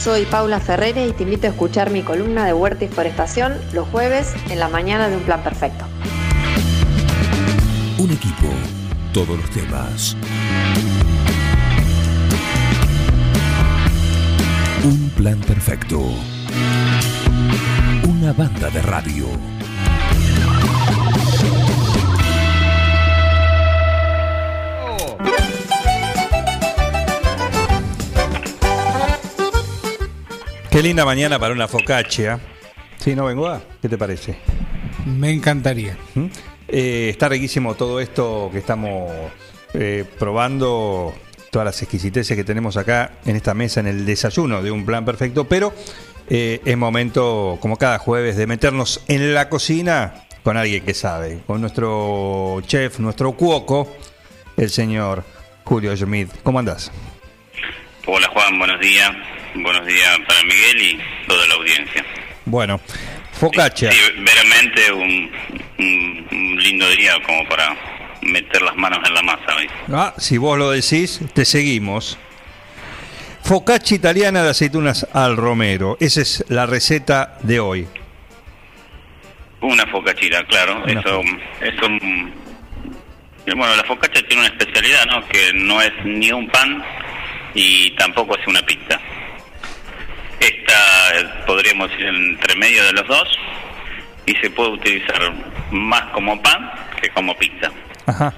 Soy Paula Ferrere y te invito a escuchar mi columna de Huerta y Forestación los jueves en la mañana de Un Plan Perfecto. Un equipo, todos los temas. Un plan perfecto. Una banda de radio. Qué linda mañana para una focaccia. Sí, ¿no, vengo ¿Qué te parece? Me encantaría. ¿Mm? Eh, está riquísimo todo esto que estamos eh, probando, todas las exquisiteces que tenemos acá en esta mesa, en el desayuno de un plan perfecto, pero eh, es momento, como cada jueves, de meternos en la cocina con alguien que sabe, con nuestro chef, nuestro cuoco, el señor Julio Schmidt. ¿Cómo andás? Hola Juan, buenos días. Buenos días para Miguel y toda la audiencia. Bueno, focaccia. Sí, veramente un, un, lindo día como para meter las manos en la masa. hoy. Ah, si vos lo decís, te seguimos. Focaccia italiana de aceitunas al romero. Esa es la receta de hoy. Una focaccia, claro. Una eso, eso, mm, bueno, la focaccia tiene una especialidad, ¿no? Que no es ni un pan y tampoco es una pizza. Eh, podríamos ir entre medio de los dos y se puede utilizar más como pan que como pizza. Ajá.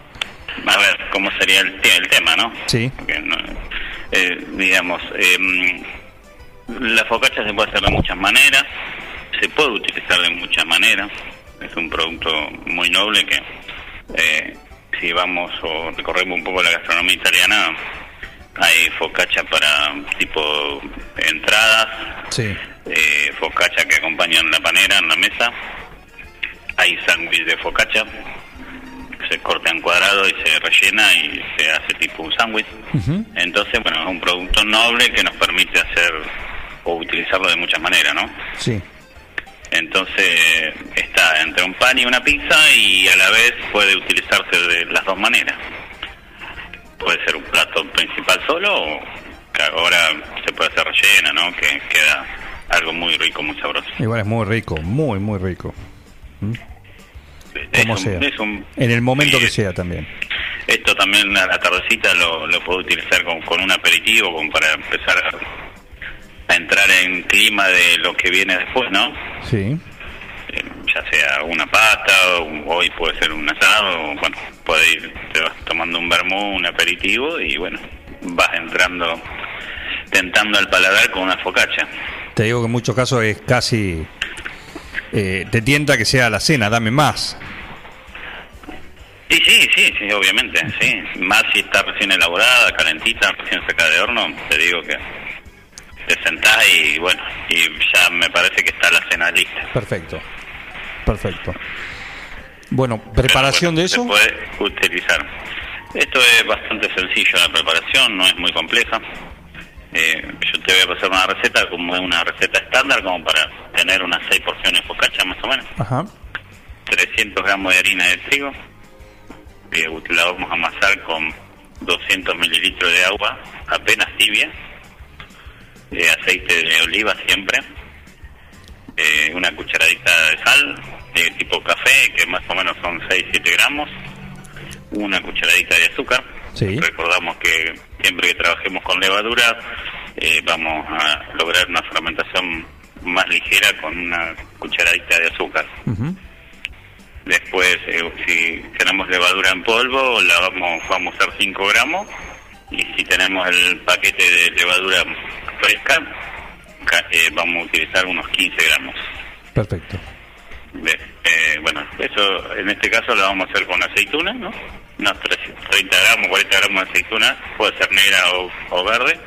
A ver, ¿cómo sería el, te- el tema, no? Sí. Porque no- eh, digamos, em, la focaccia se puede hacer de muchas maneras, se puede utilizar de muchas maneras, es un producto muy noble que eh, si vamos o recorremos un poco la gastronomía italiana, hay focaccia para tipo entradas, Sí. Eh, focaccia que acompañan la panera en la mesa, hay sándwich de focaccia, se corta en cuadrado y se rellena y se hace tipo un sándwich. Ujú. Entonces, bueno, es un producto noble que nos permite hacer o utilizarlo de muchas maneras, ¿no? Sí. Entonces, está entre un pan y una pizza y a la vez puede utilizarse de las dos maneras. Puede ser un plato principal solo o que ahora se puede hacer rellena, ¿no? Que queda algo muy rico, muy sabroso. Igual es muy rico, muy, muy rico. Es Como un- sea. un- En el momento que sea también. Esto también a la tardecita lo, lo puedo utilizar con, con un aperitivo, como para empezar a, a entrar en clima de lo que viene después, ¿no? Sí. Eh, ya sea una pasta, o hoy puede ser un asado, o, bueno, puede ir, te vas tomando un vermú, un aperitivo, y bueno, vas entrando, tentando al paladar con una focaccia. Te digo que en muchos casos es casi... eh, te tienta que sea la cena, dame más. Sí, sí, sí, sí, obviamente, sí. Más si está recién elaborada, calentita, recién sacada de horno, te digo que te sentás y bueno, y ya me parece que está la cena lista. Perfecto. Perfecto. Bueno, preparación de eso. Se puede utilizar. Esto es bastante sencillo la preparación, no es muy compleja. Eh, yo te voy a pasar una receta como es una receta estándar, como para tener unas seis porciones de focaccia más o menos. Ajá. 300 gramos de harina de trigo. Eh, la vamos a amasar con 200 mililitros de agua, apenas tibia. Eh, aceite de oliva siempre. Eh, una cucharadita de sal, de tipo café, que más o menos son 6-7 gramos. Una cucharadita de azúcar. Sí. Recordamos que siempre que trabajemos con levadura, eh, vamos a lograr una fermentación más ligera con una cucharadita de azúcar. Después, eh, si tenemos levadura en polvo, la vamos, vamos a usar 5 gramos. Y si tenemos el paquete de levadura fresca, ca- eh, vamos a utilizar unos 15 gramos. Perfecto. Eh, bueno, eso en este caso lo vamos a hacer con aceituna, ¿no? Unos 300 30 gramos, 40 gramos de aceituna, puede ser negra o, o verde,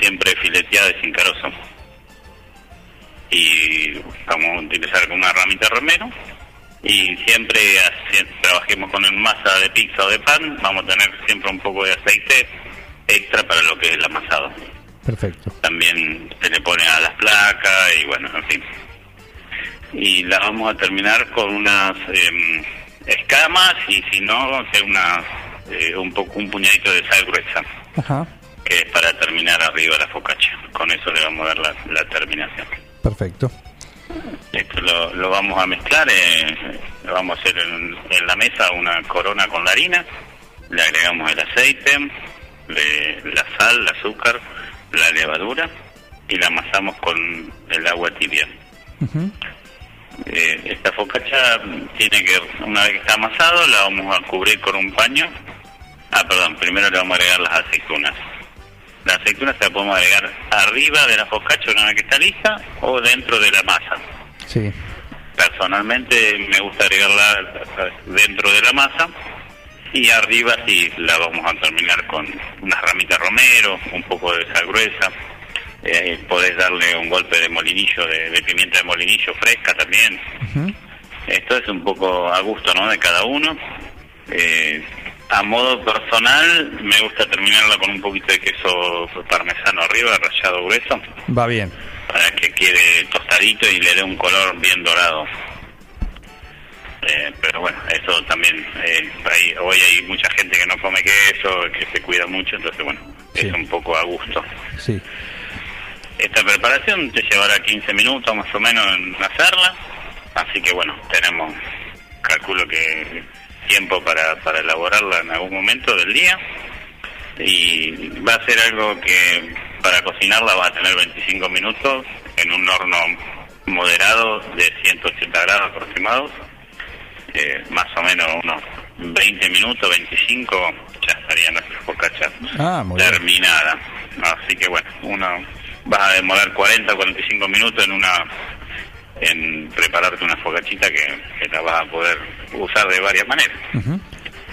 siempre fileteada y sin carozo. Y vamos a utilizar con una ramita romero. Y siempre trabajemos con masa de pizza o de pan, vamos a tener siempre un poco de aceite extra para lo que es el amasado Perfecto. también se le pone a las placas y bueno, en fin. Y la vamos a terminar con unas em, escamas y si no, hacer una, eh, un poco un puñadito de sal gruesa, Ajá. que es para terminar arriba la focaccia. con eso le vamos a dar la, la terminación. Perfecto. Esto lo, lo vamos a mezclar, eh, lo vamos a hacer en, en la mesa una corona con la harina, le agregamos el aceite, le- la sal, el azúcar, la levadura y la amasamos con el agua tibia. Ujú. Eh, esta focacha tiene que, una vez que está amasado, la vamos a cubrir con un paño. Ah, perdón, primero le vamos a agregar las aceitunas. Las aceitunas se las podemos agregar arriba de la focacha una vez que está lista o dentro de la masa. Sí. Personalmente me gusta agregarla dentro de la masa y arriba sí la vamos a terminar con unas ramitas romero, un poco de sal gruesa. Eh, podés darle un golpe de molinillo, de, de pimienta de molinillo fresca también. Esto es un poco a gusto ¿no? de cada uno. Eh, a modo personal me gusta terminarla con un poquito de queso parmesano arriba, rallado grueso Va bien. para que quede tostadito y le dé un color bien dorado. Eh, pero bueno, eso también, eh, hay- hoy hay mucha gente que no come queso, que se cuida mucho, entonces bueno, Sí. es un poco a gusto. Sí. Esta preparación te llevará 15 minutos más o menos en hacerla, así que bueno, tenemos, calculo que tiempo para, para elaborarla en algún momento del día y va a ser algo que para cocinarla va a tener 25 minutos en un horno moderado de 180 grados aproximados, eh, más o menos unos 20 minutos, 25, ya estaría nuestra focacha Ah, terminada. Así que bueno, uno vas a demorar 40 o 45 minutos en una en prepararte una focachita que, que la vas a poder usar de varias maneras.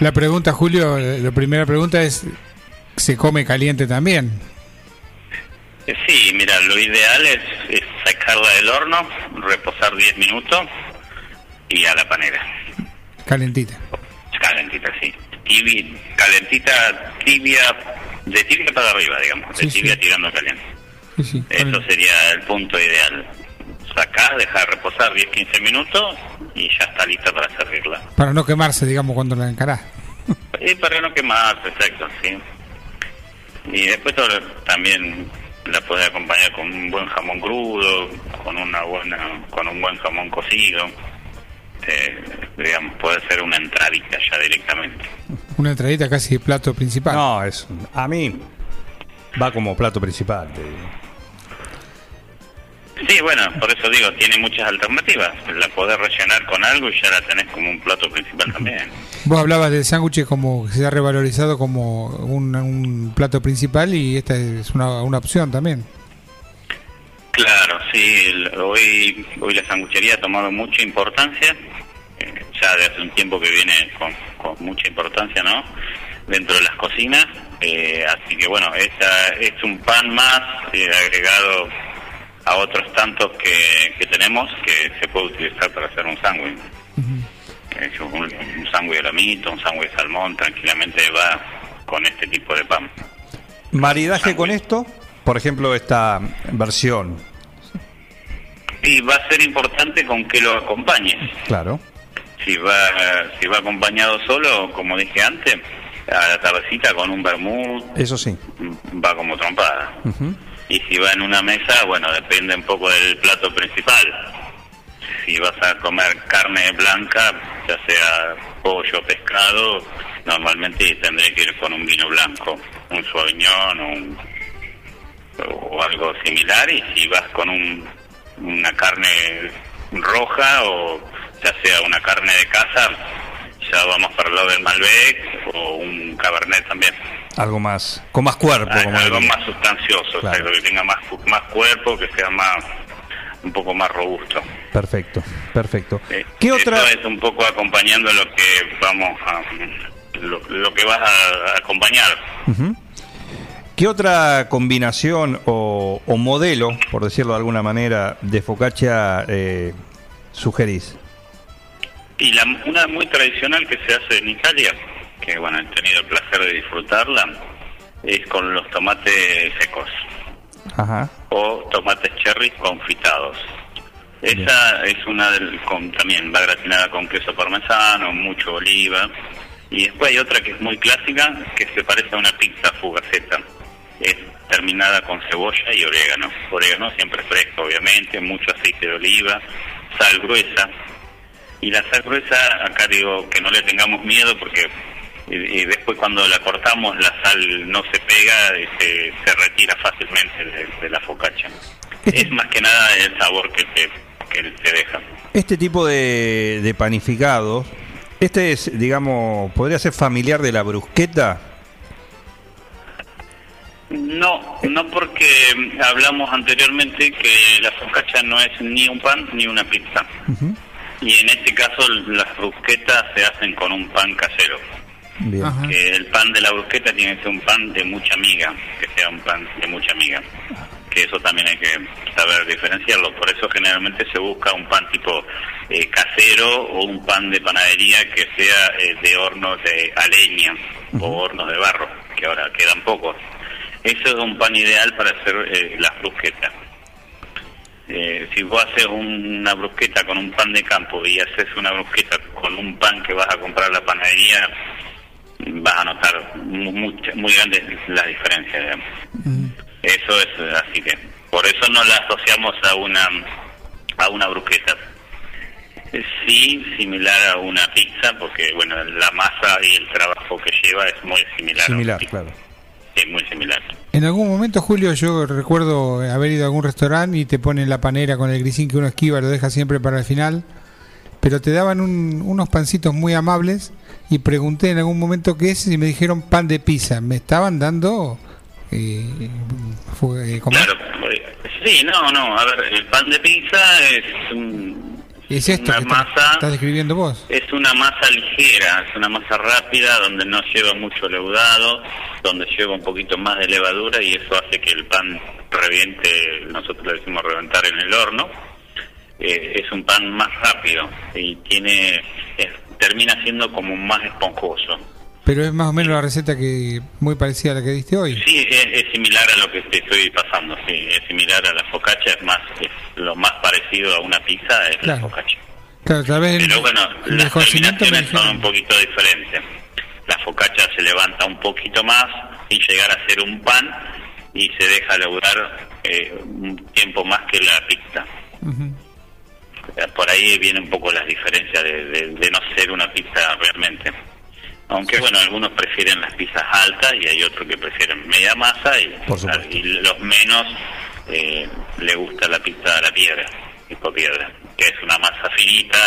La pregunta, Julio, eh, la primera pregunta es, ¿se come caliente también? Eh, Sí, mira, lo ideal es, es sacarla del horno, reposar 10 minutos y a la panera. Calentita. Calentita, sí. Tibi- calentita, tibia, de tibia para arriba, digamos, de Sí, sí. tibia tirando caliente. Sí, sí, Eso sería el punto ideal. Sacás, dejar reposar 10-15 minutos y ya está lista para servirla. Para no quemarse, digamos, cuando la encarás. Y para no quemar, exacto, sí. Y después todo- también la podés acompañar con un buen jamón crudo, con una buena, con un buen jamón cocido. Eh, digamos, puede ser una entradita ya directamente. Una entradita casi plato principal. No, es a mí va como plato principal. te digo. Sí, bueno, por eso digo, tiene muchas alternativas. La podés rellenar con algo y ya la tenés como un plato principal también. Vos hablabas del sándwich como que se ha revalorizado como un, un plato principal y esta es una, una opción también. Claro, sí, hoy, hoy la sanguchería ha tomado mucha importancia, eh, ya de hace un tiempo que viene con, con mucha importancia, ¿no? Dentro de las cocinas, eh, así que bueno, esta es un pan más eh, agregado a otros tantos que, que tenemos que se puede utilizar para hacer un sándwich. Un, un sándwich de lamito, un sándwich de salmón, tranquilamente va con este tipo de pan. Maridaje con esto, por ejemplo, esta versión. Y va a ser importante con que lo acompañes. Claro. Si va, si va acompañado solo, como dije antes, a la tardecita con un vermut Eso sí. va como trompada. Ujú. Y si va en una mesa, bueno, depende un poco del plato principal. Si vas a comer carne blanca, ya sea pollo, pescado, normalmente tendré que ir con un vino blanco, un sauvignon un- o algo similar. Y si vas con un, una carne roja o ya sea una carne de casa, ya vamos para el lado del Malbec o un Cabernet también. Algo más, con más cuerpo, Ah, como algo diría. más sustancioso, Claro. exacto, que tenga más más cuerpo, que sea más un poco más robusto. Perfecto, perfecto. Eh, ¿Qué otra? Esto es un poco acompañando lo que vamos a lo, lo que vas a, a acompañar. Ujú. ¿Qué otra combinación o, o modelo, por decirlo de alguna manera, de focaccia eh, sugerís? Y la, una muy tradicional que se hace en Italia, que bueno, he tenido el placer de disfrutarla, es con los tomates secos. Ajá. o tomates cherry confitados. Esa es una del, con, también va gratinada con queso parmesano, mucho oliva. Y después hay otra que es muy clásica, que se parece a una pizza fugaceta. es terminada con cebolla y orégano. Orégano siempre fresco, obviamente, mucho aceite de oliva, sal gruesa. Y la sal gruesa, acá digo que no le tengamos miedo porque y, y después cuando la cortamos la sal no se pega y se, se retira fácilmente de, de la focaccia. Es más que nada el sabor que te, que te deja. Este tipo de, de panificado, este es, digamos, podría ser familiar de la brusqueta. No, no porque hablamos anteriormente que la focaccia no es ni un pan ni una pizza. Y en este caso las brusquetas se hacen con un pan casero. Bien. Que el pan de la brusqueta tiene que ser un pan de mucha miga, que sea un pan de mucha miga. Que eso también hay que saber diferenciarlo. Por eso generalmente se busca un pan tipo eh, casero o un pan de panadería que sea eh, de hornos de a leña o hornos de barro, que ahora quedan pocos. Eso es un pan ideal para hacer eh, las brusquetas. Eh, si vos haces un- una brusqueta con un pan de campo y haces una brusqueta con un pan que vas a comprar a la panadería, vas a notar mu- mucha- muy grandes las diferencias. digamos. Eso es así que por eso no la asociamos a una a una brusqueta. Eh, Sí, similar a una pizza, porque bueno, la masa y el trabajo que lleva es muy similar. a una Similar, pizza. claro. Es muy similar. En algún momento, Julio, yo recuerdo haber ido a algún restaurante y te ponen la panera con el grisín que uno esquiva, lo deja siempre para el final, pero te daban un- unos pancitos muy amables y pregunté en algún momento qué es y me dijeron pan de pizza. Me estaban dando... Eh, fue, eh. Claro, sí, no, no, a ver, el pan de pizza es un- Es esto una que masa estás describiendo vos. Es una masa ligera, es una masa rápida donde no lleva mucho leudado, donde lleva un poquito más de levadura y eso hace que el pan reviente, nosotros le decimos reventar en el horno. Eh, es un pan más rápido y tiene es- termina siendo como más esponjoso. Pero es más o menos la receta que muy parecida a la que diste hoy. Sí, es, es similar a lo que te estoy pasando, sí, es similar a la focaccia, es más, es lo más parecido a una pizza es Claro. la focaccia. Claro, tal vez el, Pero bueno, el las terminaciones son un poquito diferentes. La focaccia se levanta un poquito más y llegar a ser un pan y se deja lograr un tiempo más que la pizza. Eh, Por ahí viene un poco las diferencias de, de- de no ser una pizza realmente. Aunque bueno, algunos prefieren las pizzas altas y hay otros que prefieren media masa y, y los menos eh, le gusta la pizza a la piedra, tipo piedra, que es una masa finita,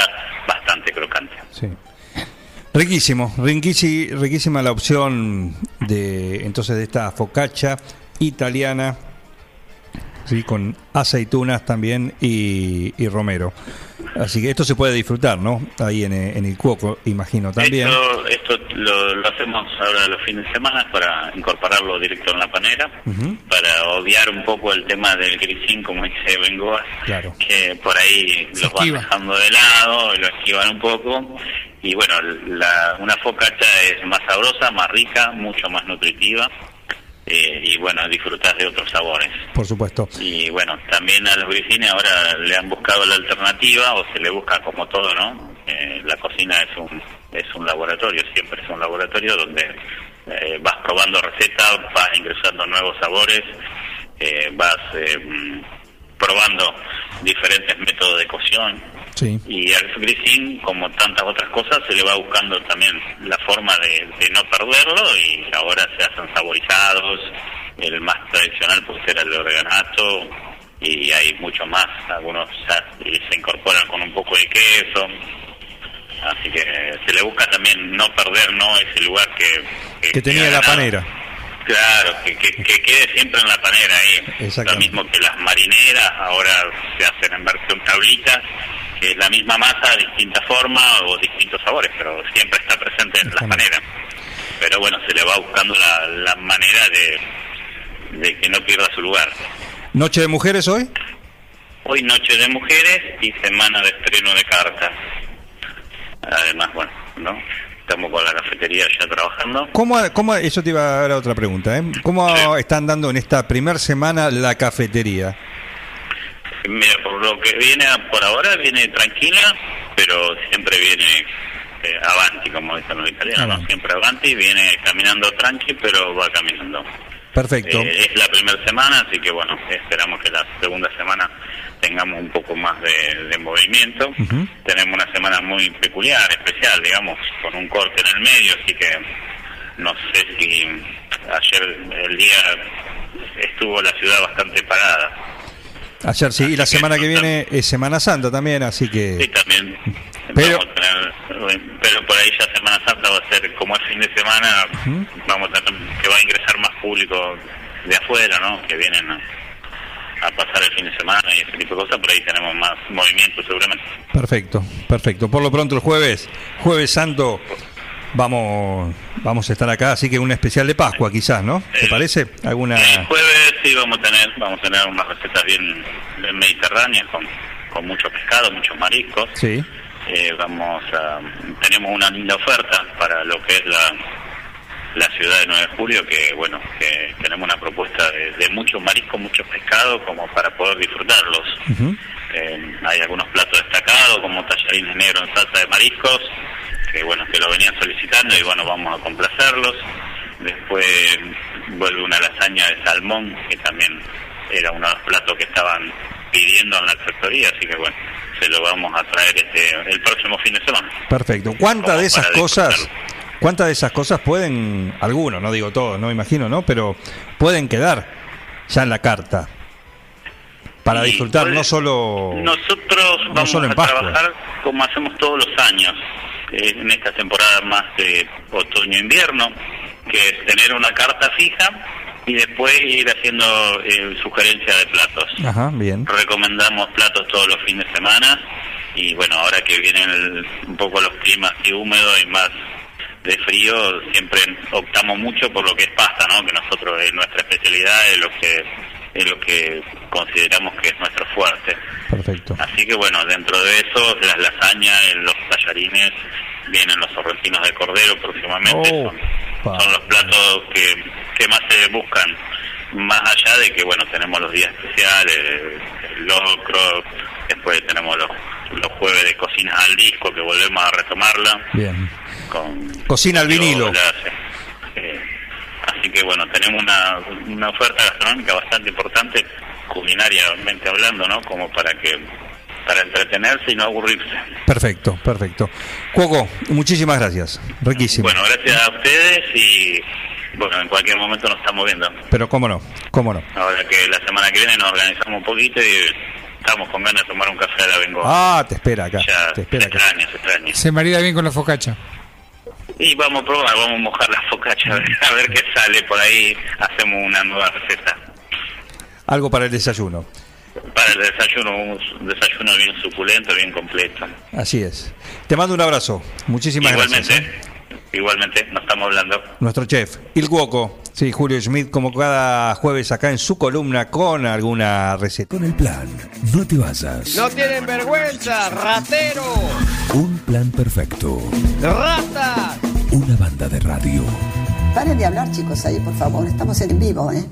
bastante crocante. Sí. Riquísimo, riquísima, riquísima la opción de entonces de esta focaccia italiana, sí, con aceitunas también y, y romero. Así que esto se puede disfrutar, ¿no? Ahí en, eh, en el cuoco, imagino también. Esto, esto lo, lo hacemos ahora los fines de semana para incorporarlo directo en la panera, Ujú. para obviar un poco el tema del grisín, como dice Bengoa, Claro. que por ahí Se los van dejando de lado, lo esquivan un poco. Y bueno, la, una focaccia es más sabrosa, más rica, mucho más nutritiva. Eh, y bueno, disfrutas de otros sabores. Por supuesto. Y bueno, también a los grisines ahora le han buscado la alternativa o se le busca como todo, ¿no? Eh, la cocina es un es un laboratorio, siempre es un laboratorio donde eh, vas probando recetas, vas ingresando nuevos sabores, eh, vas eh, mm, probando diferentes métodos de cocción Sí. y al grisín, como tantas otras cosas, se le va buscando también la forma de, de no perderlo y ahora se hacen saborizados. El más tradicional puede ser el de organato y hay mucho más. Algunos se incorporan con un poco de queso. Así que se le busca también no perder no ese lugar que, Que tenía la panera. Claro, que, que, que quede siempre en la panera ahí. Lo Exactamente. mismo que las marineras, ahora se hacen en versión tablita, que es la misma masa, distinta forma o distintos sabores, pero siempre está presente en la Exactamente. panera. Pero bueno, se le va buscando la, la manera de, de que no pierda su lugar. ¿Noche de mujeres hoy? Hoy Noche de Mujeres y Semana de Estreno de Cartas. Además, bueno, ¿no? Estamos con la cafetería ya trabajando. ¿Cómo, cómo, eso te iba a dar otra pregunta, ¿eh? ¿Cómo Sí. están dando en esta primer semana la cafetería? Mira, por lo que viene a- por ahora, viene tranquila, pero siempre viene eh, avanti, como dicen los italianos, ¿no? Avanti. siempre avanti, viene caminando tranqui, pero va caminando. Perfecto. Eh, es la primera semana, así que bueno, esperamos que la segunda semana tengamos un poco más de, de movimiento. Tenemos una semana muy peculiar, especial, digamos, con un corte en el medio, así que no sé si ayer el día estuvo la ciudad bastante parada. Ayer sí, y la semana que viene es Semana Santa también, así Sí, que... también. Pero- Vamos a tener- pero por ahí ya Semana Santa va a ser como es fin de semana, vamos a tener que va a ingresar más público de afuera, ¿no? Que vienen a, a pasar el fin de semana y ese tipo de cosas, por ahí tenemos más movimiento seguramente. Perfecto, perfecto. Por lo pronto el jueves, jueves santo, vamos, vamos a estar acá, así que un especial de Pascua quizás, ¿no? ¿Te El- parece? ¿Alguna...? El sí vamos a tener, vamos a tener unas recetas bien, bien mediterráneas con, con mucho pescado, muchos mariscos. Sí, Eh, vamos a, tenemos una linda oferta para lo que es la, la ciudad de 9 de julio, que bueno, que tenemos una propuesta de, de muchos mariscos, muchos pescados, como para poder disfrutarlos. Eh, hay algunos platos destacados, como tallarines negros en salsa de mariscos, que bueno, que lo venían solicitando y bueno, vamos a complacerlos. Después vuelve una lasaña de salmón, que también era uno de los platos que estaban pidiendo en la factoría, así que bueno, se lo vamos a traer este el próximo fin de semana. perfecto. ¿Cuántas de esas cosas, cuántas de esas cosas pueden, algunos, no digo todos, no me imagino, ¿no? Pero pueden quedar ya en la carta para disfrutar, no solo... Nosotros vamos solo en a Pascua. trabajar como hacemos todos los años, eh, en esta temporada más de otoño-invierno, que es tener una carta fija y después ir haciendo eh, sugerencias de platos. Ajá, bien. Recomendamos platos todos los fines de semana y bueno, ahora que vienen el- un poco los climas y húmedos y más de frío, siempre optamos mucho por lo que es pasta, ¿no? Que nosotros es nuestra especialidad, es lo que es lo que consideramos que es nuestro fuerte. Perfecto. Así que bueno, dentro de eso, las lasañas, eh, los tallarines, vienen los sorrentinos de cordero próximamente. Oh, son, pa. son los platos que, que más se buscan, más allá de que bueno, tenemos los días especiales, el locro, después tenemos los, los jueves de cocinas al disco que volvemos a retomarla Bien. con Cocina al vinilo. eh, así que bueno, tenemos una, una oferta gastronómica bastante importante, culinariamente hablando, ¿no? Como para que para entretenerse y no aburrirse. Perfecto, perfecto. Cuoco, muchísimas gracias. Riquísimo. Bueno, gracias a ustedes y bueno, en cualquier momento nos estamos viendo. Pero cómo no, cómo no. Ahora que la semana que viene nos organizamos un poquito y estamos con ganas de tomar un café a la vengo. Ah, te espera acá. ya Te se espera acá. extraña, se extraña. Se marida bien con la focacha. Y vamos a probar, vamos a mojar la focacha a ver, a ver qué sale por ahí. Hacemos una nueva receta. Algo para el desayuno. Para el desayuno, un desayuno bien suculento, bien completo. Así es. Te mando un abrazo. Muchísimas igualmente, gracias. ¿eh? igualmente, nos estamos hablando. Nuestro chef, Il Cuoco. Sí, Julio Schmidt, como cada jueves acá en su columna con alguna receta. Con el plan, no te vayas. No tienen vergüenza, ratero, Un plan perfecto. rata. Una banda de radio. Paren de hablar, chicos, ahí, por favor. Estamos en vivo, ¿eh?